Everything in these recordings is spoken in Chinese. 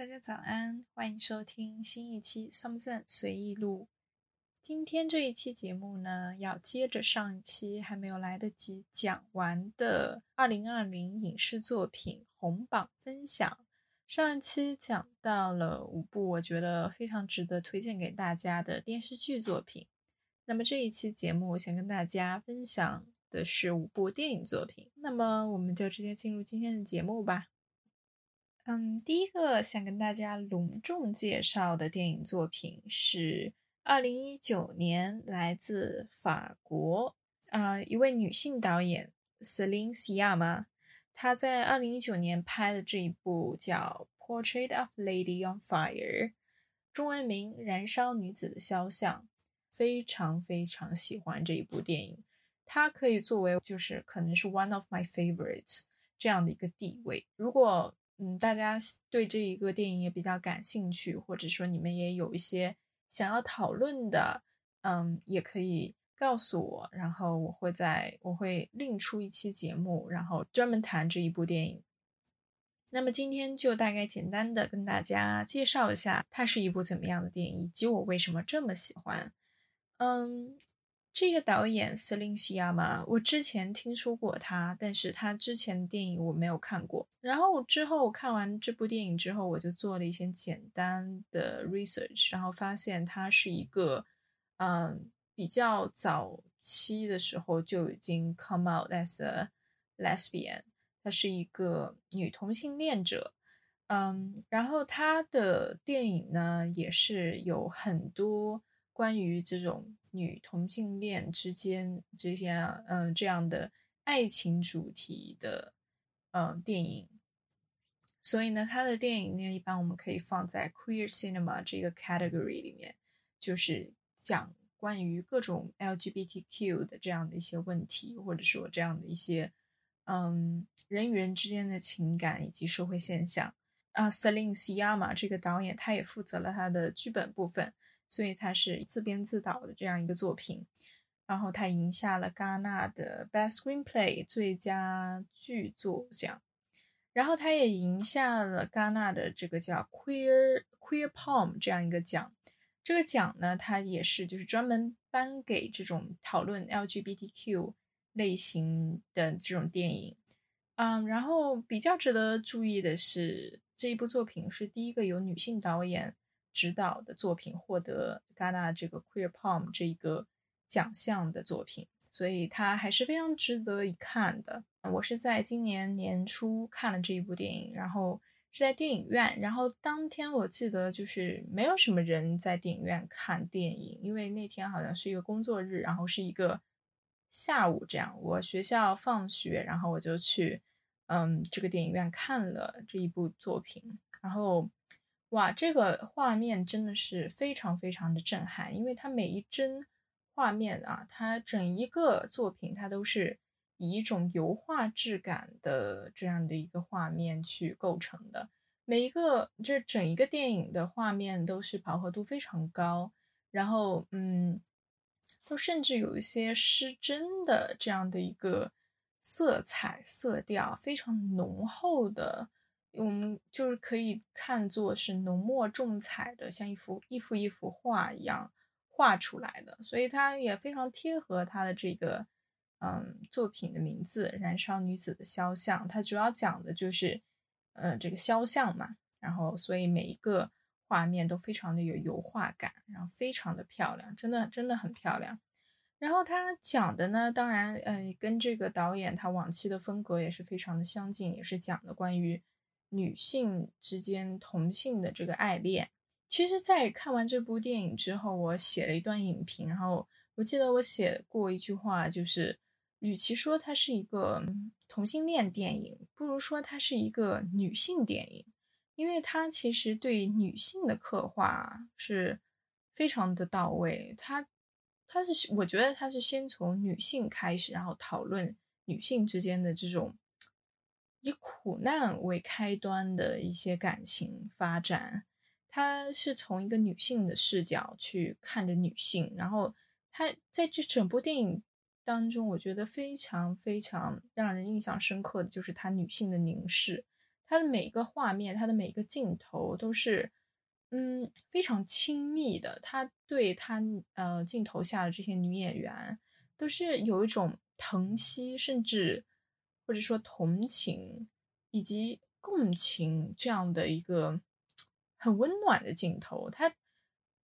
大家早安，欢迎收听新一期《Something 随意录》。今天这一期节目呢，要接着上一期还没有来得及讲完的二零二零影视作品红榜分享。上一期讲到了五部我觉得非常值得推荐给大家的电视剧作品。那么这一期节目，我想跟大家分享的是五部电影作品。那么我们就直接进入今天的节目吧。嗯，第一个想跟大家隆重介绍的电影作品是二零一九年来自法国啊一位女性导演 Celine Siam，她在二零一九年拍的这一部叫《Portrait of Lady on Fire》，中文名《燃烧女子的肖像》。非常非常喜欢这一部电影，它可以作为就是可能是 one of my favorites 这样的一个地位。如果嗯大家对这一个电影也比较感兴趣，或者说你们也有一些想要讨论的，嗯，也可以告诉我，然后我会在我会另出一期节目，然后专门谈这一部电影。那么今天就大概简单的跟大家介绍一下，它是一部怎么样的电影，以及我为什么这么喜欢。嗯，这个导演斯林西亚嘛，我之前听说过他，但是他之前的电影我没有看过。然后之后我看完这部电影之后，我就做了一些简单的 research，然后发现他是一个，嗯，比较早期的时候就已经 come out as a lesbian，他是一个女同性恋者。嗯，然后他的电影呢，也是有很多。关于这种女同性恋之间这些嗯这样的爱情主题的嗯电影，所以呢，他的电影呢一般我们可以放在 queer cinema 这个 category 里面，就是讲关于各种 LGBTQ 的这样的一些问题，或者说这样的一些嗯人与人之间的情感以及社会现象。啊，Celine Sciamma 这个导演，他也负责了他的剧本部分。所以他是自编自导的这样一个作品，然后他赢下了戛纳的 Best Screenplay 最佳剧作奖，然后他也赢下了戛纳的这个叫 Queer Queer Palm 这样一个奖。这个奖呢，它也是就是专门颁给这种讨论 LGBTQ 类型的这种电影。嗯，然后比较值得注意的是，这一部作品是第一个由女性导演。指导的作品获得戛纳这个 Queer Palm 这一个奖项的作品，所以它还是非常值得一看的。我是在今年年初看了这一部电影，然后是在电影院，然后当天我记得就是没有什么人在电影院看电影，因为那天好像是一个工作日，然后是一个下午这样。我学校放学，然后我就去嗯这个电影院看了这一部作品，然后。哇，这个画面真的是非常非常的震撼，因为它每一帧画面啊，它整一个作品它都是以一种油画质感的这样的一个画面去构成的。每一个这整一个电影的画面都是饱和度非常高，然后嗯，都甚至有一些失真的这样的一个色彩色调非常浓厚的。我们就是可以看作是浓墨重彩的，像一幅一幅一幅画一样画出来的，所以它也非常贴合它的这个嗯作品的名字《燃烧女子的肖像》。它主要讲的就是嗯这个肖像嘛，然后所以每一个画面都非常的有油画感，然后非常的漂亮，真的真的很漂亮。然后他讲的呢，当然呃跟这个导演他往期的风格也是非常的相近，也是讲的关于。女性之间同性的这个爱恋，其实，在看完这部电影之后，我写了一段影评。然后我记得我写过一句话，就是，与其说它是一个同性恋电影，不如说它是一个女性电影，因为它其实对女性的刻画是非常的到位。它，它是我觉得它是先从女性开始，然后讨论女性之间的这种。以苦难为开端的一些感情发展，它是从一个女性的视角去看着女性，然后它在这整部电影当中，我觉得非常非常让人印象深刻的就是她女性的凝视，他的每一个画面，他的每一个镜头都是，嗯，非常亲密的。他对他呃镜头下的这些女演员，都是有一种疼惜，甚至或者说同情以及共情这样的一个很温暖的镜头。它，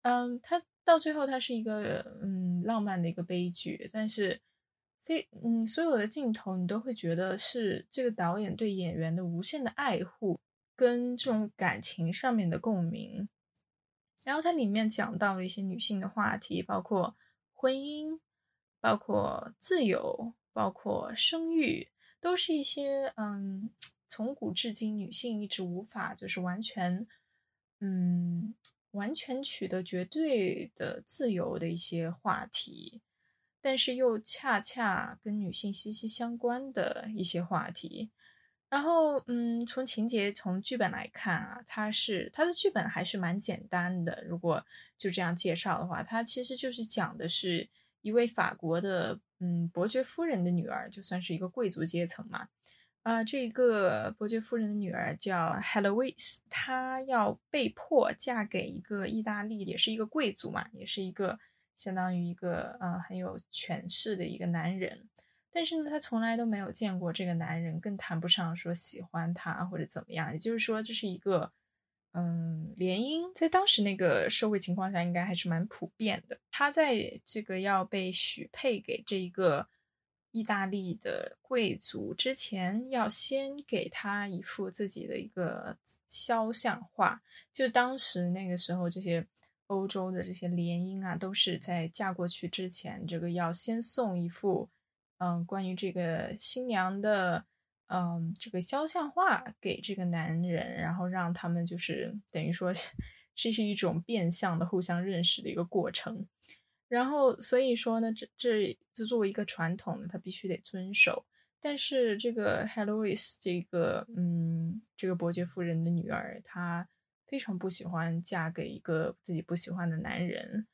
嗯，它到最后，它是一个嗯浪漫的一个悲剧，但是。非嗯，所有的镜头你都会觉得是这个导演对演员的无限的爱护跟这种感情上面的共鸣。然后它里面讲到了一些女性的话题，包括婚姻，包括自由，包括生育，都是一些嗯，从古至今女性一直无法就是完全嗯完全取得绝对的自由的一些话题。但是又恰恰跟女性息息相关的一些话题，然后嗯，从情节从剧本来看啊，它是它的剧本还是蛮简单的。如果就这样介绍的话，它其实就是讲的是一位法国的嗯伯爵夫人的女儿，就算是一个贵族阶层嘛。啊，这个伯爵夫人的女儿叫 Heloise，她要被迫嫁给一个意大利，也是一个贵族嘛，也是一个。相当于一个呃很有权势的一个男人，但是呢，他从来都没有见过这个男人，更谈不上说喜欢他或者怎么样。也就是说，这是一个嗯联姻，在当时那个社会情况下，应该还是蛮普遍的。他在这个要被许配给这一个意大利的贵族之前，要先给他一幅自己的一个肖像画，就当时那个时候这些。欧洲的这些联姻啊，都是在嫁过去之前，这个要先送一幅，嗯，关于这个新娘的，嗯，这个肖像画给这个男人，然后让他们就是等于说，这是一种变相的互相认识的一个过程。然后所以说呢，这这就作为一个传统的，他必须得遵守。但是这个 Heloise 这个，嗯，这个伯爵夫人的女儿，她。非常不喜欢嫁给一个自己不喜欢的男人，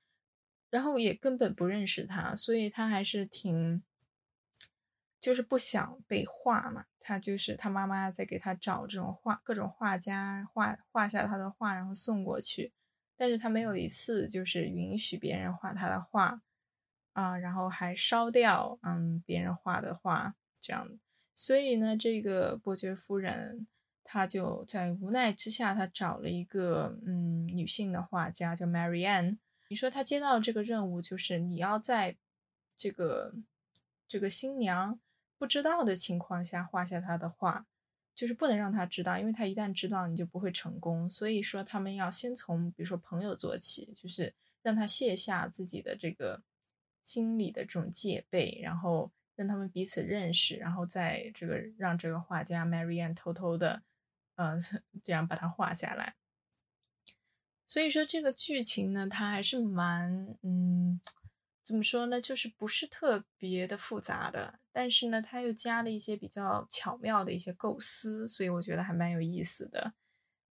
然后也根本不认识他，所以他还是挺，就是不想被画嘛。他就是他妈妈在给他找这种画，各种画家画画下他的画，然后送过去。但是他没有一次就是允许别人画他的画啊，然后还烧掉嗯别人画的画这样。所以呢，这个伯爵夫人。她就在无奈之下，她找了一个嗯女性的画家，叫 Marianne。你说她接到这个任务，就是你要在这个这个新娘不知道的情况下画下他的画，就是不能让他知道，因为他一旦知道，你就不会成功。所以说，他们要先从比如说朋友做起，就是让他卸下自己的这个心里的这种戒备，然后让他们彼此认识，然后再这个让这个画家 Marianne 偷偷的。嗯，这样把它画下来。所以说这个剧情呢，它还是蛮嗯，怎么说呢，就是不是特别的复杂的，但是呢，它又加了一些比较巧妙的一些构思，所以我觉得还蛮有意思的。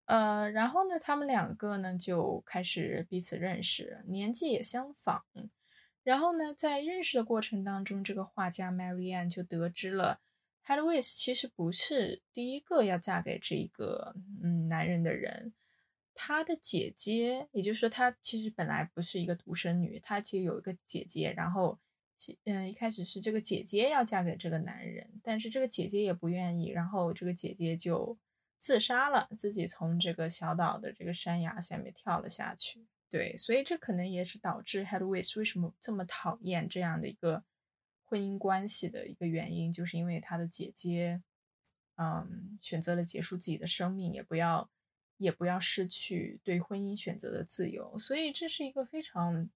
呃，然后呢，他们两个呢就开始彼此认识，年纪也相仿。然后呢，在认识的过程当中，这个画家 Marianne 就得知了。Heloise 其实不是第一个要嫁给这一个嗯男人的人，她的姐姐，也就是说，她其实本来不是一个独生女，她其实有一个姐姐，然后，嗯，一开始是这个姐姐要嫁给这个男人，但是这个姐姐也不愿意，然后这个姐姐就自杀了，自己从这个小岛的这个山崖下面跳了下去。对，所以这可能也是导致 Heloise 为什么这么讨厌这样的一个。婚姻关系的一个原因，就是因为他的姐姐，嗯，选择了结束自己的生命，也不要，也不要失去对婚姻选择的自由。所以这是一个非常，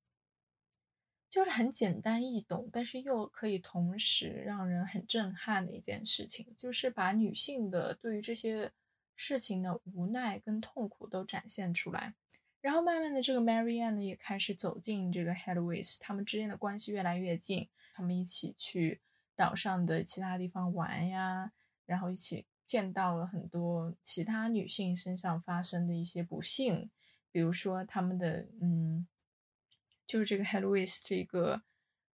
就是很简单易懂，但是又可以同时让人很震撼的一件事情，就是把女性的对于这些事情的无奈跟痛苦都展现出来。然后慢慢的，这个 Marianne 呢也开始走进这个 Headways，他们之间的关系越来越近。他们一起去岛上的其他地方玩呀，然后一起见到了很多其他女性身上发生的一些不幸，比如说他们的嗯，就是这个 Heloise 这个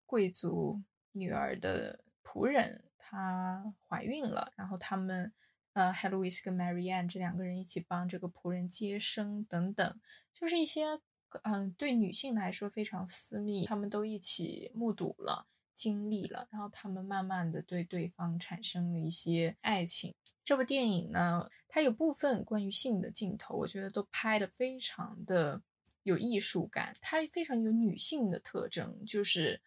贵族女儿的仆人，她怀孕了，然后他们呃 Heloise 跟 Marianne 这两个人一起帮这个仆人接生等等，就是一些嗯对女性来说非常私密，他们都一起目睹了、经历了，然后他们慢慢的对对方产生了一些爱情。这部电影呢，它有部分关于性的镜头，我觉得都拍的非常的有艺术感，它非常有女性的特征，就是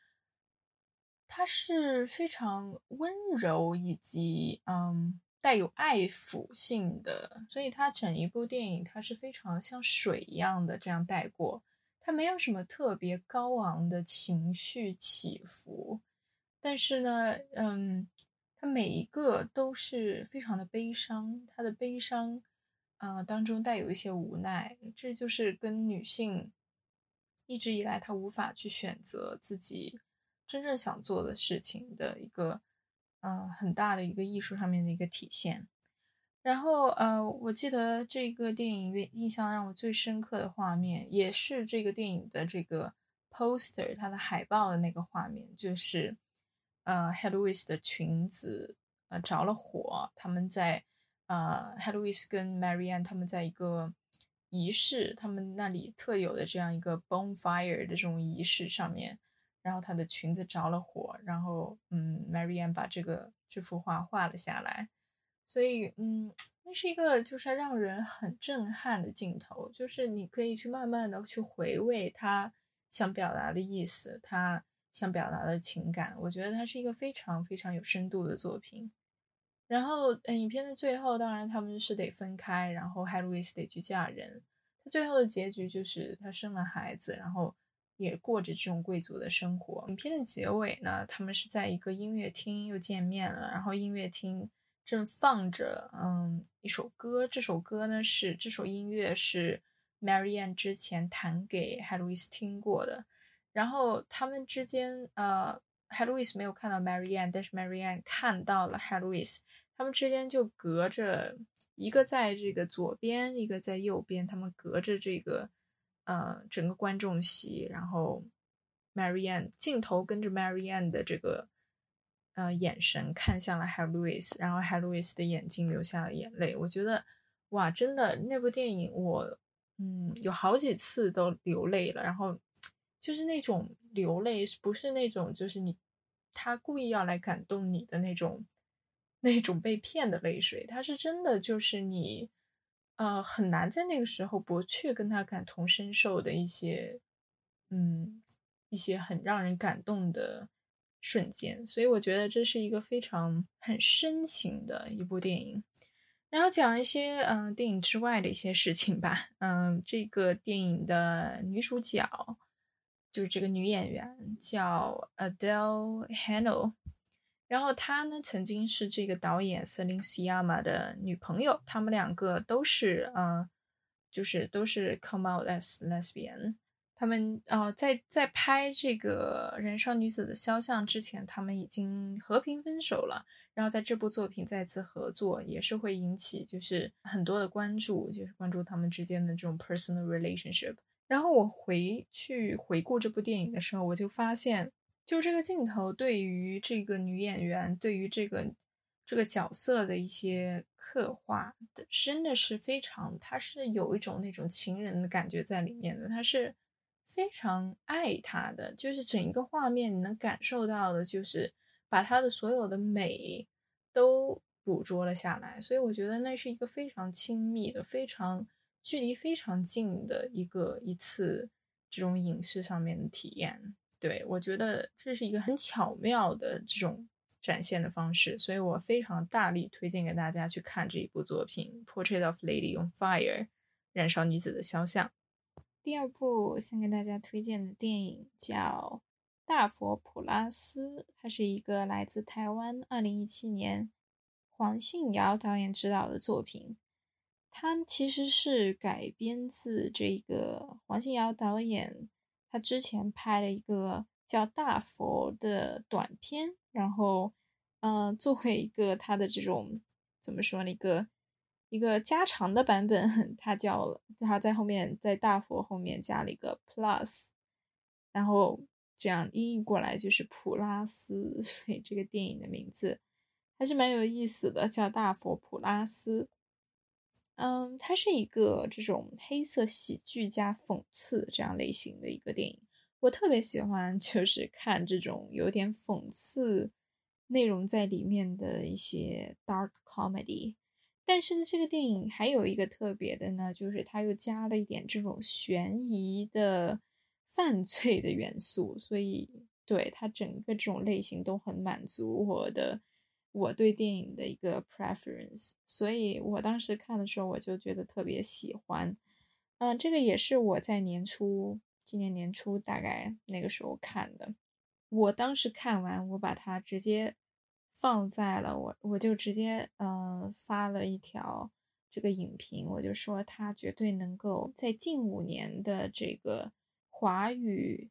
它是非常温柔以及嗯带有爱抚性的，所以它整一部电影它是非常像水一样的这样带过，它没有什么特别高昂的情绪起伏，但是呢，嗯。他每一个都是非常的悲伤，他的悲伤，呃，当中带有一些无奈，这就是跟女性一直以来她无法去选择自己真正想做的事情的一个，呃，很大的一个艺术上面的一个体现。然后，呃，我记得这个电影印印象让我最深刻的画面，也是这个电影的这个 poster 它的海报的那个画面，就是。呃 h e l o i s 的裙子呃着了火，他们在呃 h e l o i s 跟 Marianne 他们在一个仪式，他们那里特有的这样一个 bonfire 的这种仪式上面，然后她的裙子着了火，然后嗯，Marianne 把这个这幅画画了下来，所以嗯，那是一个就是让人很震撼的镜头，就是你可以去慢慢的去回味他想表达的意思，他。想表达的情感，我觉得它是一个非常非常有深度的作品。然后，嗯，影片的最后，当然他们是得分开，然后海路易斯得去嫁人。他最后的结局就是他生了孩子，然后也过着这种贵族的生活。影片的结尾呢，他们是在一个音乐厅又见面了，然后音乐厅正放着嗯一首歌，这首歌呢是这首音乐是 Marianne 之前弹给 h 路易斯听过的。然后他们之间，呃 h e l o i s 没有看到 Marianne，但是 Marianne 看到了 h e l o i s 他们之间就隔着一个在这个左边，一个在右边，他们隔着这个，呃，整个观众席。然后 Marianne 镜头跟着 Marianne 的这个，呃，眼神看向了 h e l o i s 然后 h e l o i s 的眼睛流下了眼泪。我觉得，哇，真的那部电影，我，嗯，有好几次都流泪了。然后。就是那种流泪，不是那种就是你他故意要来感动你的那种那种被骗的泪水，他是真的就是你呃很难在那个时候不去跟他感同身受的一些嗯一些很让人感动的瞬间，所以我觉得这是一个非常很深情的一部电影。然后讲一些嗯电影之外的一些事情吧，嗯，这个电影的女主角。就是这个女演员叫 Adele Haenel，然后她呢曾经是这个导演 Celine Sciamma 的女朋友，他们两个都是呃，就是都是 come out as lesbian。他们呃在在拍这个《燃烧女子的肖像》之前，他们已经和平分手了。然后在这部作品再次合作，也是会引起就是很多的关注，就是关注他们之间的这种 personal relationship。然后我回去回顾这部电影的时候，我就发现，就这个镜头对于这个女演员，对于这个这个角色的一些刻画，真的是非常，他是有一种那种情人的感觉在里面的，他是非常爱她的，就是整一个画面你能感受到的，就是把她的所有的美都捕捉了下来，所以我觉得那是一个非常亲密的，非常。距离非常近的一个一次这种影视上面的体验，对我觉得这是一个很巧妙的这种展现的方式，所以我非常大力推荐给大家去看这一部作品《Portrait of Lady on Fire》燃烧女子的肖像。第二部想给大家推荐的电影叫《大佛普拉斯》，它是一个来自台湾，二零一七年黄信尧导演执导的作品。它其实是改编自这个黄信尧导演，他之前拍了一个叫《大佛》的短片，然后，呃，作为一个他的这种怎么说呢，一个一个加长的版本，他叫他在后面在大佛后面加了一个 plus，然后这样音译过来就是普拉斯，所以这个电影的名字。还是蛮有意思的，叫《大佛普拉斯》。嗯，它是一个这种黑色喜剧加讽刺这样类型的一个电影。我特别喜欢，就是看这种有点讽刺内容在里面的一些 dark comedy。但是呢，这个电影还有一个特别的呢，就是它又加了一点这种悬疑的犯罪的元素，所以对它整个这种类型都很满足我的。我对电影的一个 preference，所以我当时看的时候，我就觉得特别喜欢。嗯，这个也是我在年初，今年年初大概那个时候看的。我当时看完，我把它直接放在了我，我就直接呃发了一条这个影评，我就说它绝对能够在近五年的这个华语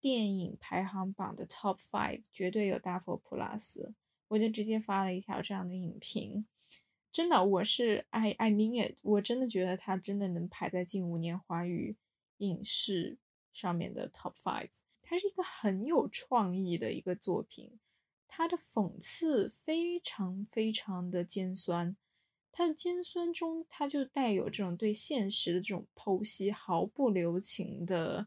电影排行榜的 top five，绝对有《大佛普拉斯》。我就直接发了一条这样的影评，真的，我是 I I mean it，我真的觉得它真的能排在近五年华语影视上面的 top five。它是一个很有创意的一个作品，它的讽刺非常非常的尖酸，它的尖酸中它就带有这种对现实的这种剖析，毫不留情的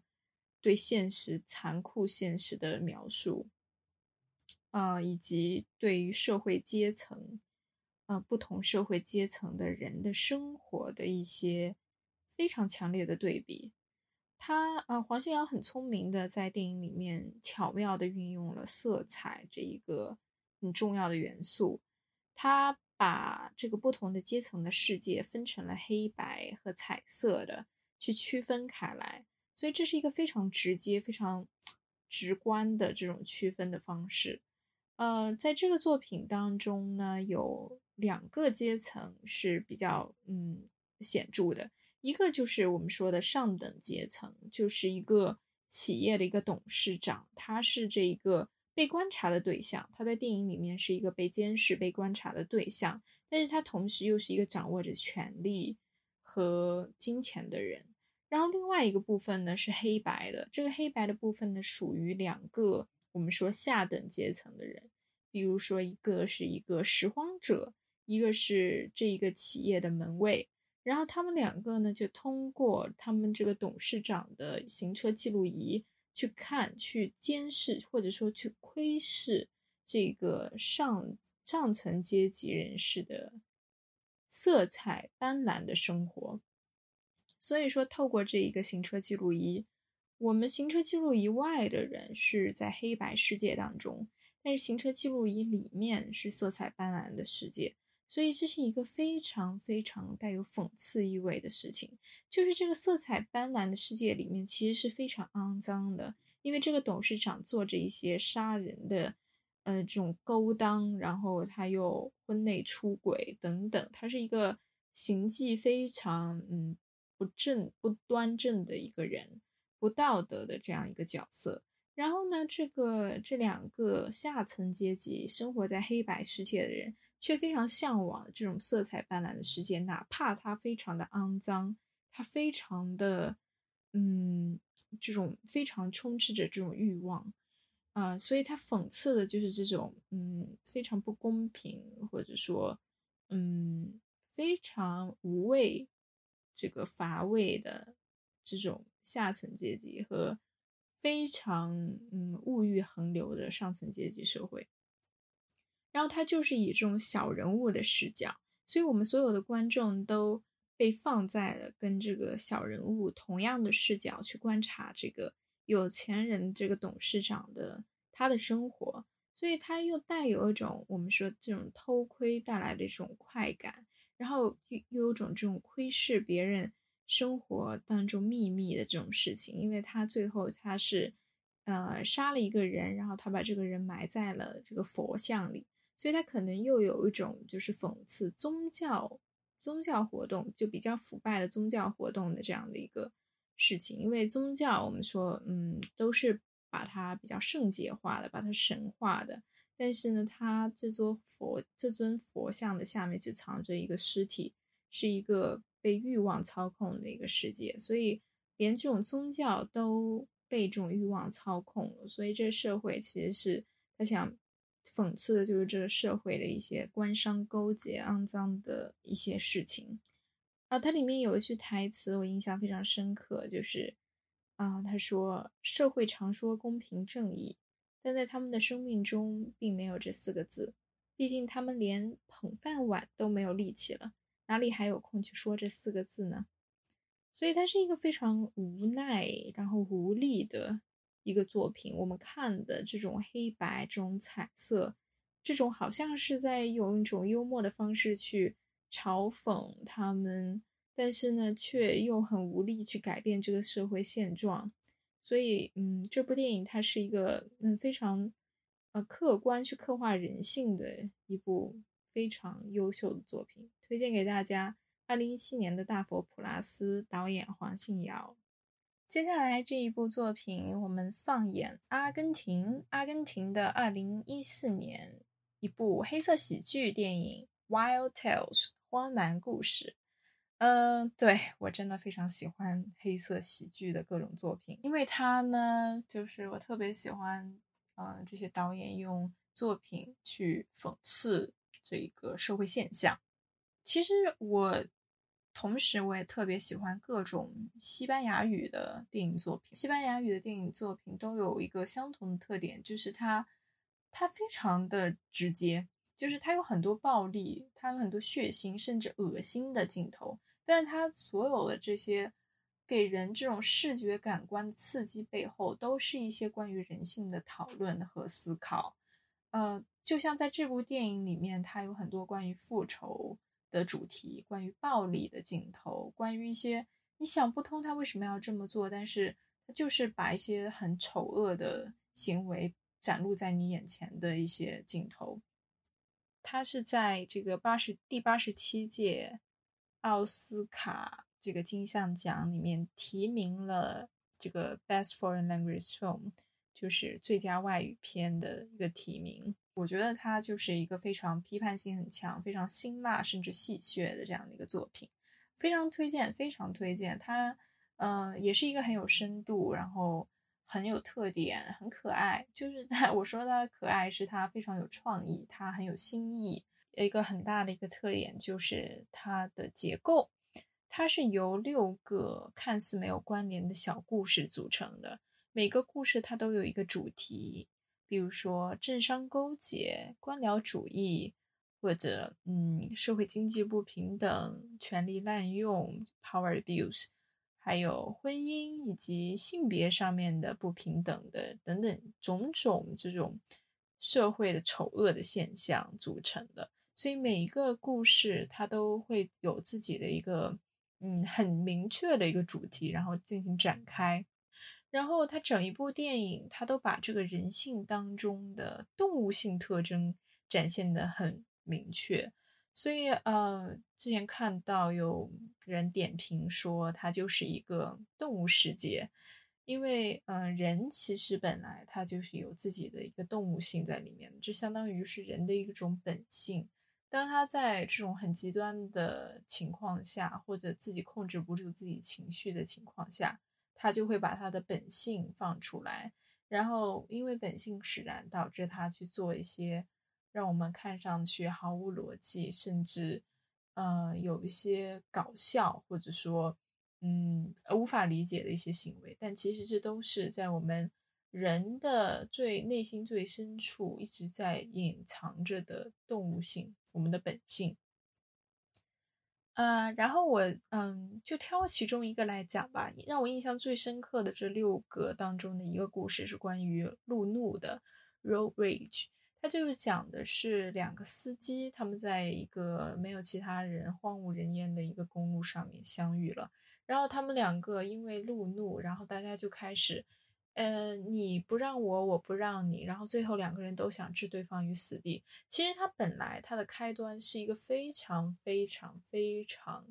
对现实残酷现实的描述。啊，以及对于社会阶层，呃，不同社会阶层的人的生活的一些非常强烈的对比。他，呃，黄信尧很聪明的在电影里面巧妙的运用了色彩这一个很重要的元素。他把这个不同的阶层的世界分成了黑白和彩色的去区分开来，所以这是一个非常直接、非常直观的这种区分的方式。呃，在这个作品当中呢，有两个阶层是比较嗯显著的，一个就是我们说的上等阶层，就是一个企业的一个董事长，他是这一个被观察的对象，他在电影里面是一个被监视、被观察的对象，但是他同时又是一个掌握着权力和金钱的人。然后另外一个部分呢是黑白的，这个黑白的部分呢属于两个。我们说下等阶层的人，比如说一个是一个拾荒者，一个是这一个企业的门卫，然后他们两个呢就通过他们这个董事长的行车记录仪去看、去监视或者说去窥视这个上上层阶级人士的色彩斑斓的生活。所以说，透过这一个行车记录仪。我们行车记录仪外的人是在黑白世界当中，但是行车记录仪里面是色彩斑斓的世界，所以这是一个非常非常带有讽刺意味的事情。就是这个色彩斑斓的世界里面其实是非常肮脏的，因为这个董事长做着一些杀人的，呃，这种勾当，然后他又婚内出轨等等，他是一个行迹非常嗯不正不端正的一个人。不道德的这样一个角色，然后呢，这个这两个下层阶级生活在黑白世界的人，却非常向往这种色彩斑斓的世界，哪怕它非常的肮脏，它非常的，嗯，这种非常充斥着这种欲望，啊，所以它讽刺的就是这种，嗯，非常不公平，或者说，嗯，非常无味，这个乏味的这种。下层阶级和非常嗯物欲横流的上层阶级社会，然后他就是以这种小人物的视角，所以我们所有的观众都被放在了跟这个小人物同样的视角去观察这个有钱人这个董事长的他的生活，所以他又带有一种我们说这种偷窥带来的这种快感，然后又又有种这种窥视别人。生活当中秘密的这种事情，因为他最后他是，呃，杀了一个人，然后他把这个人埋在了这个佛像里，所以他可能又有一种就是讽刺宗教宗教活动就比较腐败的宗教活动的这样的一个事情，因为宗教我们说，嗯，都是把它比较圣洁化的，把它神化的，但是呢，他这座佛这尊佛像的下面就藏着一个尸体，是一个。被欲望操控的一个世界，所以连这种宗教都被这种欲望操控了。所以这社会其实是他想讽刺的就是这个社会的一些官商勾结、肮脏的一些事情。啊，它里面有一句台词我印象非常深刻，就是啊，他说：“社会常说公平正义，但在他们的生命中并没有这四个字。毕竟他们连捧饭碗都没有力气了，哪里还有空去说这四个字呢？”所以它是一个非常无奈，然后无力的一个作品。我们看的这种黑白、这种彩色，这种好像是在用一种幽默的方式去嘲讽他们，但是呢，却又很无力去改变这个社会现状。所以，嗯，这部电影它是一个嗯非常呃客观去刻画人性的一部非常优秀的作品，推荐给大家。二零一七年的大佛普拉斯导演黄信尧。接下来这一部作品，我们放眼阿根廷，阿根廷的二零一四年一部黑色喜剧电影《Wild Tales》荒蛮故事。嗯，对我真的非常喜欢黑色喜剧的各种作品，因为它呢，就是我特别喜欢，嗯，这些导演用作品去讽刺这一个社会现象。其实我。同时，我也特别喜欢各种西班牙语的电影作品。西班牙语的电影作品都有一个相同的特点，就是它，它非常的直接，就是它有很多暴力，它有很多血腥甚至恶心的镜头。但是它所有的这些给人这种视觉感官的刺激背后，都是一些关于人性的讨论和思考。呃，就像在这部电影里面，它有很多关于复仇。的主题，关于暴力的镜头，关于一些你想不通他为什么要这么做，但是他就是把一些很丑恶的行为展露在你眼前的一些镜头。他是在这个八十第八十七届奥斯卡这个金像奖里面提名了这个 Best Foreign Language Film，就是最佳外语片的一个提名。我觉得它就是一个非常批判性很强、非常辛辣甚至戏谑的这样的一个作品，非常推荐，非常推荐。它，呃，也是一个很有深度，然后很有特点、很可爱。就是它，我说它可爱是它非常有创意，它很有新意。一个很大的一个特点就是它的结构，它是由六个看似没有关联的小故事组成的，每个故事它都有一个主题。比如说政商勾结、官僚主义，或者嗯社会经济不平等、权力滥用 （power abuse），还有婚姻以及性别上面的不平等的等等种种这种社会的丑恶的现象组成的。所以每一个故事它都会有自己的一个嗯很明确的一个主题，然后进行展开。然后他整一部电影，他都把这个人性当中的动物性特征展现的很明确，所以呃，之前看到有人点评说，它就是一个动物世界，因为嗯，人其实本来它就是有自己的一个动物性在里面，这相当于是人的一种本性。当他在这种很极端的情况下，或者自己控制不住自己情绪的情况下。他就会把他的本性放出来，然后因为本性使然，导致他去做一些让我们看上去毫无逻辑，甚至呃有一些搞笑或者说嗯无法理解的一些行为。但其实这都是在我们人的最内心最深处一直在隐藏着的动物性，我们的本性。呃，然后我嗯，就挑其中一个来讲吧。让我印象最深刻的这六个当中的一个故事是关于路怒的 （road rage）。它就是讲的是两个司机，他们在一个没有其他人、荒无人烟的一个公路上面相遇了。然后他们两个因为路怒，然后大家就开始。呃，你不让我，我不让你，然后最后两个人都想置对方于死地。其实它本来它的开端是一个非常非常非常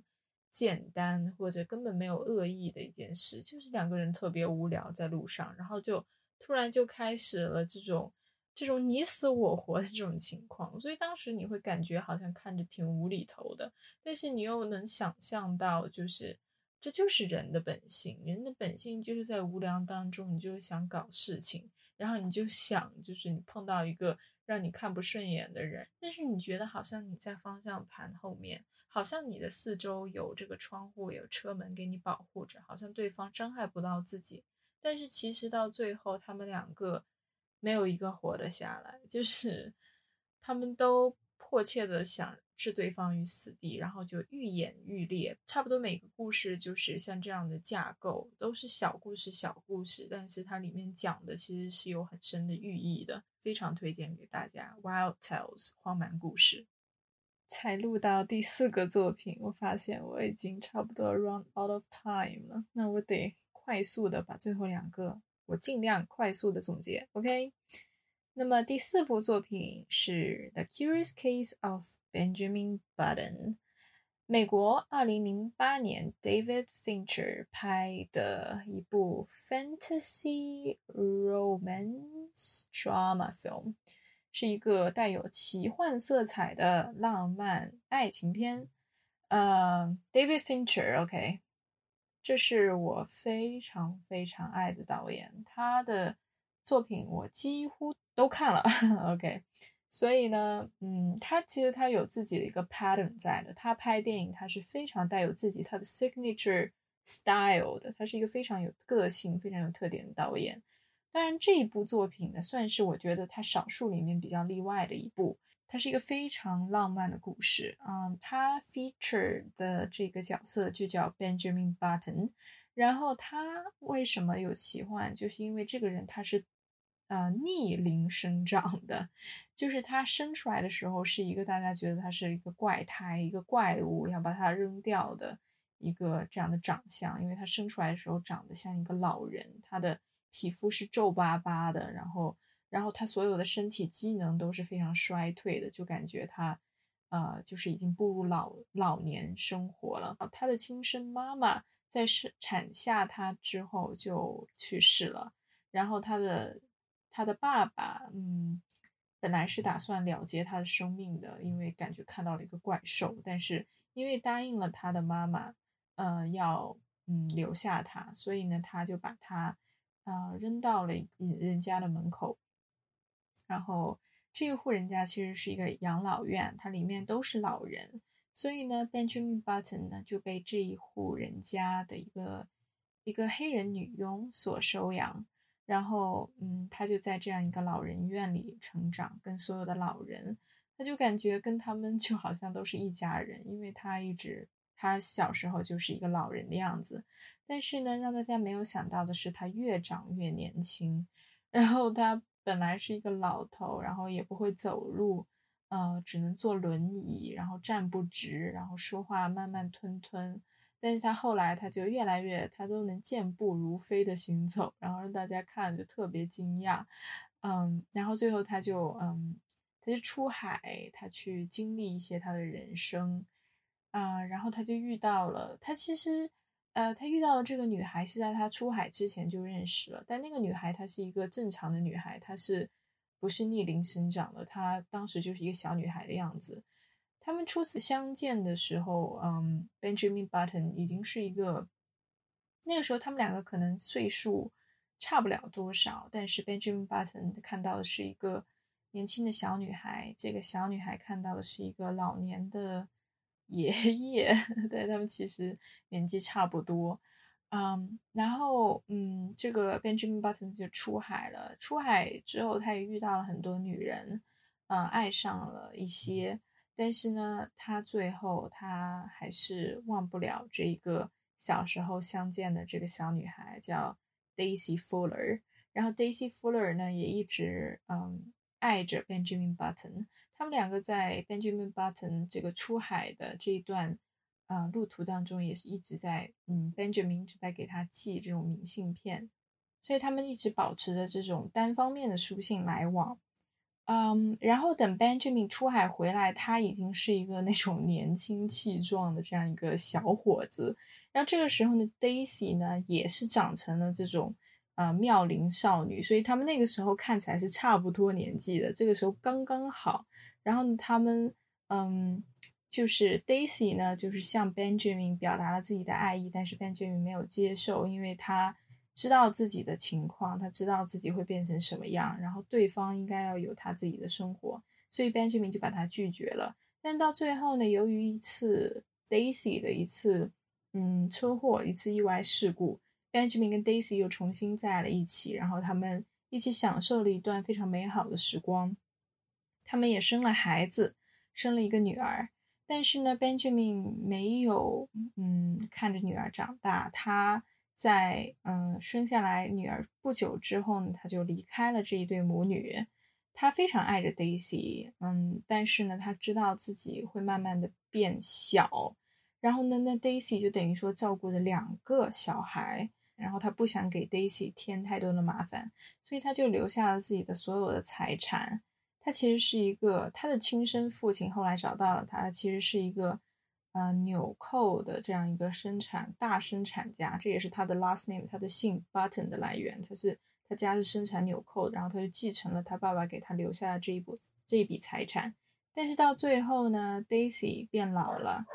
简单或者根本没有恶意的一件事，就是两个人特别无聊在路上，然后就突然就开始了这种这种你死我活的这种情况。所以当时你会感觉好像看着挺无厘头的，但是你又能想象到就是。这就是人的本性，人的本性就是在无聊当中，你就想搞事情，然后你就想，就是你碰到一个让你看不顺眼的人，但是你觉得好像你在方向盘后面，好像你的四周有这个窗户、有车门给你保护着，好像对方伤害不到自己。但是其实到最后，他们两个没有一个活得下来，就是他们都迫切的想。置对方于死地，然后就愈演愈烈。差不多每个故事就是像这样的架构，都是小故事、小故事，但是它里面讲的其实是有很深的寓意的，非常推荐给大家。Wild Tales 荒蛮故事。才录到第四个作品，我发现我已经差不多 run out of time 了，那我得快速的把最后两个，我尽量快速的总结。OK。那么第四部作品是《The Curious Case of Benjamin Button》，美国二零零八年 David Fincher 拍的一部 fantasy romance drama film，是一个带有奇幻色彩的浪漫爱情片。呃，David Fincher，OK，这是我非常非常爱的导演，他的作品我几乎。都看了，OK，所以呢，嗯，他其实他有自己的一个 pattern 在的。他拍电影，他是非常带有自己他的 signature style 的。他是一个非常有个性、非常有特点的导演。当然，这一部作品呢，算是我觉得他少数里面比较例外的一部。它是一个非常浪漫的故事。嗯，他 feature 的这个角色就叫 Benjamin Button。然后他为什么有奇幻？就是因为这个人他是。呃，逆龄生长的，就是他生出来的时候是一个大家觉得他是一个怪胎、一个怪物，要把他扔掉的一个这样的长相。因为他生出来的时候长得像一个老人，他的皮肤是皱巴巴的，然后，然后他所有的身体机能都是非常衰退的，就感觉他，呃，就是已经步入老老年生活了。他的亲生妈妈在生产下他之后就去世了，然后他的。他的爸爸，嗯，本来是打算了结他的生命的，因为感觉看到了一个怪兽。但是因为答应了他的妈妈，呃，要嗯留下他，所以呢，他就把他啊扔到了人家的门口。然后这个户人家其实是一个养老院，它里面都是老人，所以呢，Benjamin Button 呢就被这一户人家的一个一个黑人女佣所收养。然后，嗯，他就在这样一个老人院里成长，跟所有的老人，他就感觉跟他们就好像都是一家人，因为他一直，他小时候就是一个老人的样子。但是呢，让大家没有想到的是，他越长越年轻。然后他本来是一个老头，然后也不会走路，呃，只能坐轮椅，然后站不直，然后说话慢慢吞吞。但是他后来他就越来越，他都能健步如飞的行走，然后让大家看就特别惊讶，嗯，然后最后他就嗯，他就出海，他去经历一些他的人生，啊，然后他就遇到了他其实，呃，他遇到的这个女孩是在他出海之前就认识了，但那个女孩她是一个正常的女孩，她是不是逆龄生长的？她当时就是一个小女孩的样子。他们初次相见的时候，嗯，Benjamin Button 已经是一个，那个时候他们两个可能岁数差不了多少，但是 Benjamin Button 看到的是一个年轻的小女孩，这个小女孩看到的是一个老年的爷爷，对他们其实年纪差不多，嗯，然后嗯，这个 Benjamin Button 就出海了，出海之后他也遇到了很多女人，嗯，爱上了一些。但是呢，他最后他还是忘不了这一个小时候相见的这个小女孩，叫 Daisy Fuller。然后 Daisy Fuller 呢，也一直嗯爱着 Benjamin Button。他们两个在 Benjamin Button 这个出海的这一段啊路途当中，也是一直在嗯 Benjamin 一直在给他寄这种明信片，所以他们一直保持着这种单方面的书信来往。嗯，然后等 Benjamin 出海回来，他已经是一个那种年轻气壮的这样一个小伙子。然后这个时候呢，Daisy 呢也是长成了这种呃妙龄少女，所以他们那个时候看起来是差不多年纪的，这个时候刚刚好。然后他们嗯，就是 Daisy 呢，就是向 Benjamin 表达了自己的爱意，但是 Benjamin 没有接受，因为他知道自己的情况，他知道自己会变成什么样，然后对方应该要有他自己的生活，所以 Benjamin 就把他拒绝了。但到最后呢，由于一次 Daisy 的一次嗯车祸，一次意外事故，Benjamin 跟 Daisy 又重新在了一起，然后他们一起享受了一段非常美好的时光。他们也生了孩子，生了一个女儿。但是呢，Benjamin 没有嗯看着女儿长大，他。在嗯生下来女儿不久之后呢，他就离开了这一对母女。他非常爱着 Daisy，嗯，但是呢，他知道自己会慢慢的变小。然后呢，那 Daisy 就等于说照顾着两个小孩，然后他不想给 Daisy 添太多的麻烦，所以他就留下了自己的所有的财产。他其实是一个他的亲生父亲，后来找到了他，其实是一个。呃，纽扣的这样一个生产大生产家，这也是他的 last name，他的姓 Button 的来源。他是他家是生产纽扣，然后他就继承了他爸爸给他留下的这一部这一笔财产。但是到最后呢，Daisy 变老了，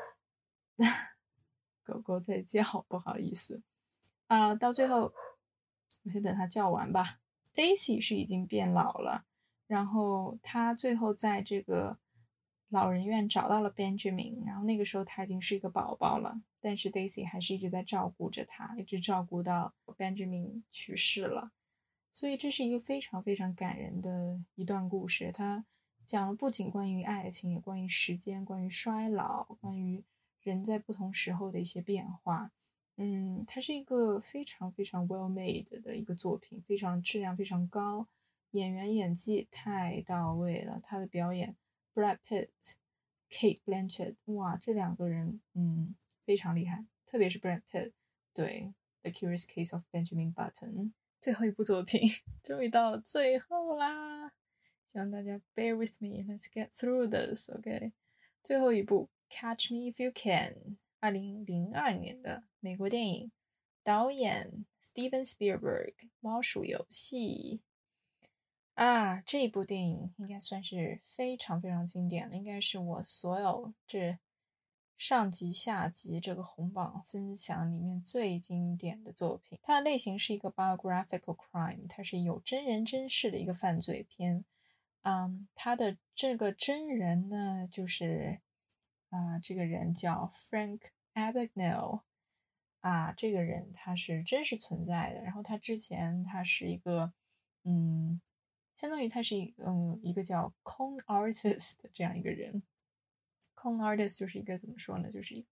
狗狗在叫，不好意思啊。到最后，我先等它叫完吧。Daisy 是已经变老了，然后他最后在这个。老人院找到了 Benjamin，然后那个时候他已经是一个宝宝了，但是 Daisy 还是一直在照顾着他，一直照顾到 Benjamin 去世了。所以这是一个非常非常感人的一段故事。它讲了不仅关于爱情，也关于时间，关于衰老，关于人在不同时候的一些变化。嗯，它是一个非常非常 well made 的一个作品，非常质量非常高，演员演技太到位了，他的表演。Brad Pitt、Kate Blanchett，哇，这两个人，嗯，非常厉害，特别是 Brad Pitt。对，《The Curious Case of Benjamin Button》最后一部作品，终于到了最后啦！希望大家 bear with me，let's get through this，OK？最后一部《Catch Me If You Can》，二零零二年的美国电影，导演 Steven Spielberg，《猫鼠游戏》。啊，这部电影应该算是非常非常经典了，应该是我所有这上集下集这个红榜分享里面最经典的作品。它的类型是一个 biographical crime，它是有真人真事的一个犯罪片。嗯，它的这个真人呢，就是啊，这个人叫 Frank Abagnale，啊，这个人他是真实存在的。然后他之前他是一个嗯。相当于他是一嗯一个叫 co artist 的这样一个人 co artist 就是一个怎么说呢？就是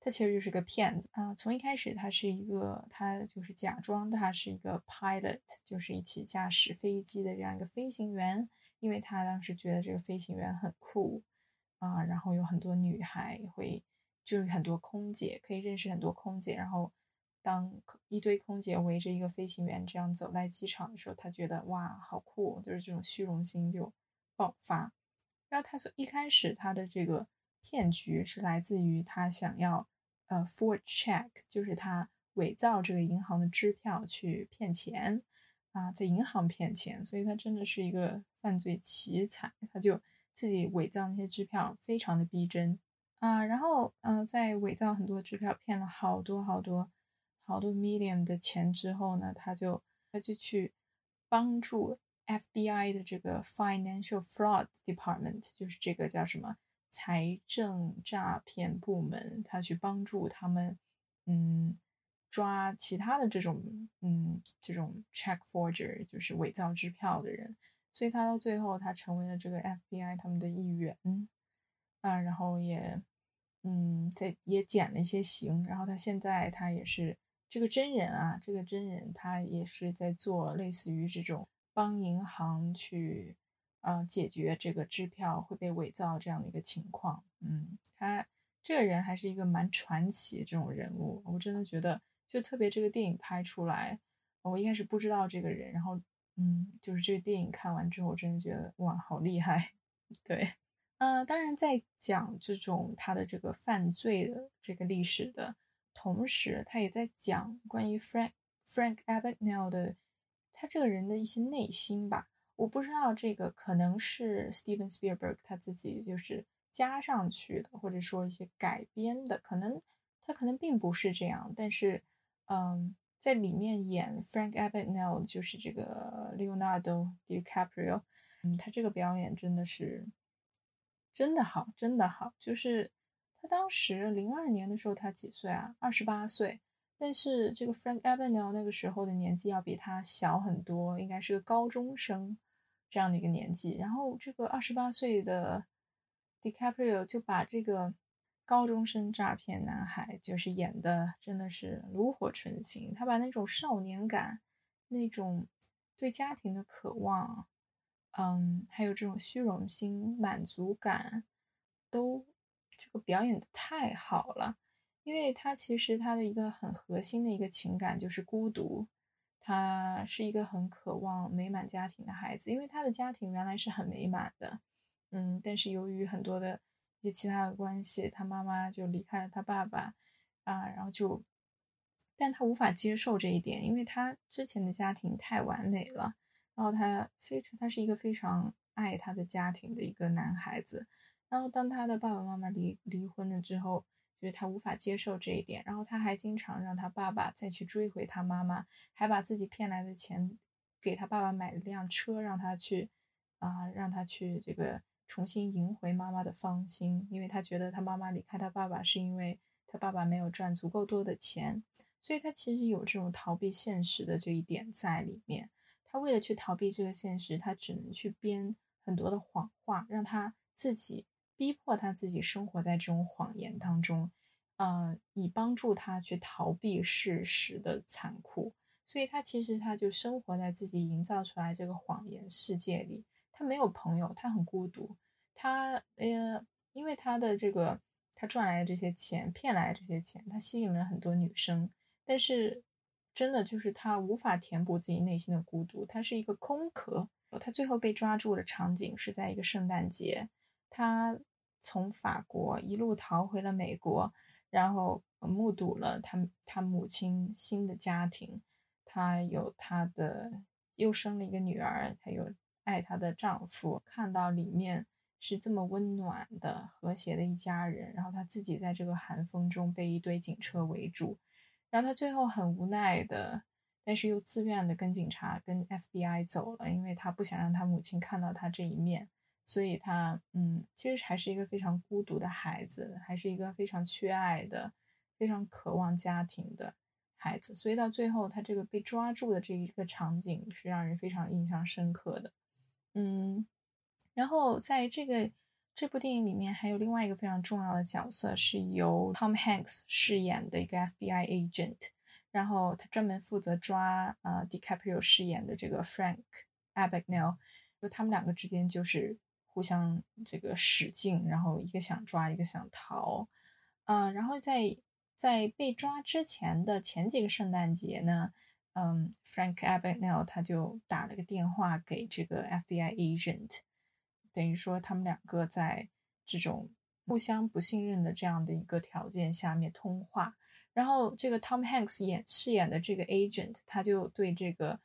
他其实就是个骗子啊。从一开始他是一个他就是假装他是一个 pilot，就是一起驾驶飞机的这样一个飞行员，因为他当时觉得这个飞行员很酷啊，然后有很多女孩会就是很多空姐可以认识很多空姐，然后。当一堆空姐围着一个飞行员这样走在机场的时候，他觉得哇，好酷，就是这种虚荣心就爆发。然后他说，一开始他的这个骗局是来自于他想要呃，for check，就是他伪造这个银行的支票去骗钱啊，在银行骗钱，所以他真的是一个犯罪奇才。他就自己伪造那些支票，非常的逼真啊。然后呃，在伪造很多支票，骗了好多好多。好多 million 的钱之后呢，他就他就去帮助 FBI 的这个 Financial Fraud Department，就是这个叫什么财政诈骗部门，他去帮助他们，嗯，抓其他的这种，嗯，这种 check forger，就是伪造支票的人。所以他到最后，他成为了这个 FBI 他们的一员，啊，然后也，嗯，在也减了一些刑，然后他现在他也是。这个真人啊，这个真人他也是在做类似于这种帮银行去，呃，解决这个支票会被伪造这样的一个情况。嗯，他这个人还是一个蛮传奇这种人物，我真的觉得就特别这个电影拍出来，我一开始不知道这个人，然后嗯，就是这个电影看完之后，我真的觉得哇，好厉害。对，呃，当然在讲这种他的这个犯罪的这个历史的。同时，他也在讲关于 Frank Frank Abagnale 的他这个人的一些内心吧。我不知道这个可能是 Steven Spielberg 他自己就是加上去的，或者说一些改编的，可能他可能并不是这样。但是，嗯，在里面演 Frank Abagnale 就是这个 Leonardo DiCaprio，嗯，他这个表演真的是真的好，真的好。就是他当时零二年的时候，他几岁啊？二十八岁。但是这个 Frank Abagnale 那个时候的年纪要比他小很多，应该是个高中生这样的一个年纪。然后这个二十八岁的 DiCaprio 就把这个高中生诈骗男孩就是演的真的是炉火纯青。他把那种少年感、那种对家庭的渴望，嗯，还有这种虚荣心、满足感，都这个表演的太好了。因为他其实他的一个很核心的一个情感就是孤独，他是一个很渴望美满家庭的孩子，因为他的家庭原来是很美满的，嗯，但是由于很多的一些其他的关系，他妈妈就离开了他爸爸，啊，然后就，但他无法接受这一点，因为他之前的家庭太完美了，然后他非常他是一个非常爱他的家庭的一个男孩子，然后当他的爸爸妈妈离离婚了之后。就是他无法接受这一点，然后他还经常让他爸爸再去追回他妈妈，还把自己骗来的钱给他爸爸买了辆车，让他去啊，让他去这个重新赢回妈妈的芳心，因为他觉得他妈妈离开他爸爸是因为他爸爸没有赚足够多的钱，所以他其实有这种逃避现实的这一点在里面。他为了去逃避这个现实，他只能去编很多的谎话，让他自己。逼迫他自己生活在这种谎言当中，呃，以帮助他去逃避事实的残酷。所以他其实他就生活在自己营造出来这个谎言世界里。他没有朋友，他很孤独。他呃，因为他的这个他赚来的这些钱，骗来的这些钱，他吸引了很多女生。但是真的就是他无法填补自己内心的孤独，他是一个空壳。他最后被抓住的场景是在一个圣诞节。他从法国一路逃回了美国，然后目睹了他他母亲新的家庭。他有他的又生了一个女儿，他有爱她的丈夫。看到里面是这么温暖的、和谐的一家人，然后他自己在这个寒风中被一堆警车围住，然后他最后很无奈的，但是又自愿的跟警察、跟 FBI 走了，因为他不想让他母亲看到他这一面。所以他，嗯，其实还是一个非常孤独的孩子，还是一个非常缺爱的、非常渴望家庭的孩子。所以到最后，他这个被抓住的这一个场景是让人非常印象深刻的，嗯。然后在这个这部电影里面，还有另外一个非常重要的角色，是由 Tom Hanks 饰演的一个 FBI agent，然后他专门负责抓呃 DiCaprio 饰演的这个 Frank Abagnale，就他们两个之间就是。互相这个使劲，然后一个想抓，一个想逃，嗯，然后在在被抓之前的前几个圣诞节呢，嗯，Frank Abagnale 他就打了个电话给这个 FBI agent，等于说他们两个在这种互相不信任的这样的一个条件下面通话，然后这个 Tom Hanks 演饰演的这个 agent 他就对这个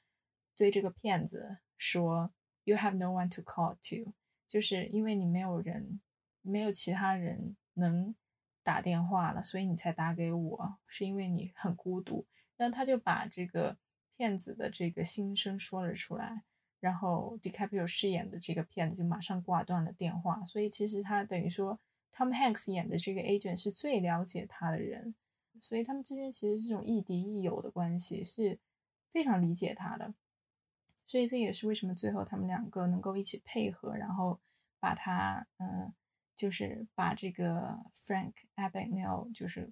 对这个骗子说，You have no one to call to。就是因为你没有人，没有其他人能打电话了，所以你才打给我，是因为你很孤独。然后他就把这个骗子的这个心声说了出来，然后 DiCaprio 饰演的这个骗子就马上挂断了电话。所以其实他等于说，Tom Hanks 演的这个 agent 是最了解他的人，所以他们之间其实这种亦敌亦友的关系是非常理解他的。所以这也是为什么最后他们两个能够一起配合，然后把他，嗯，就是把这个 Frank Abagnale 就是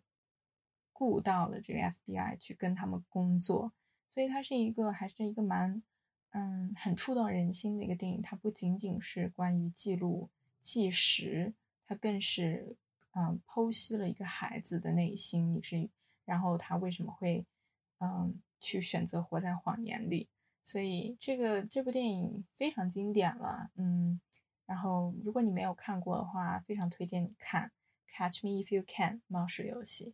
雇到了这个 FBI 去跟他们工作。所以它是一个还是一个蛮，嗯，很触动人心的一个电影。它不仅仅是关于记录纪实，它更是，嗯，剖析了一个孩子的内心，以至于然后他为什么会，嗯，去选择活在谎言里。所以这个这部电影非常经典了，嗯，然后如果你没有看过的话，非常推荐你看《Catch Me If You Can》猫鼠游戏。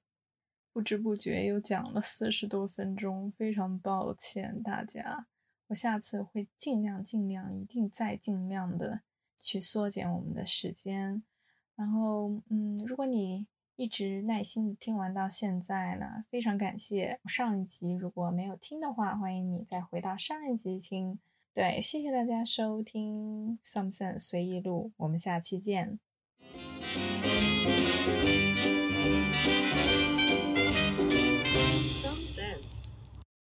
不知不觉又讲了四十多分钟，非常抱歉大家，我下次会尽量尽量一定再尽量的去缩减我们的时间。然后，嗯，如果你一直耐心的听完到现在呢非常感谢。上一集如果没有听的话欢迎你再回到上一集听。对谢谢大家收听 something 随意录我们下期见。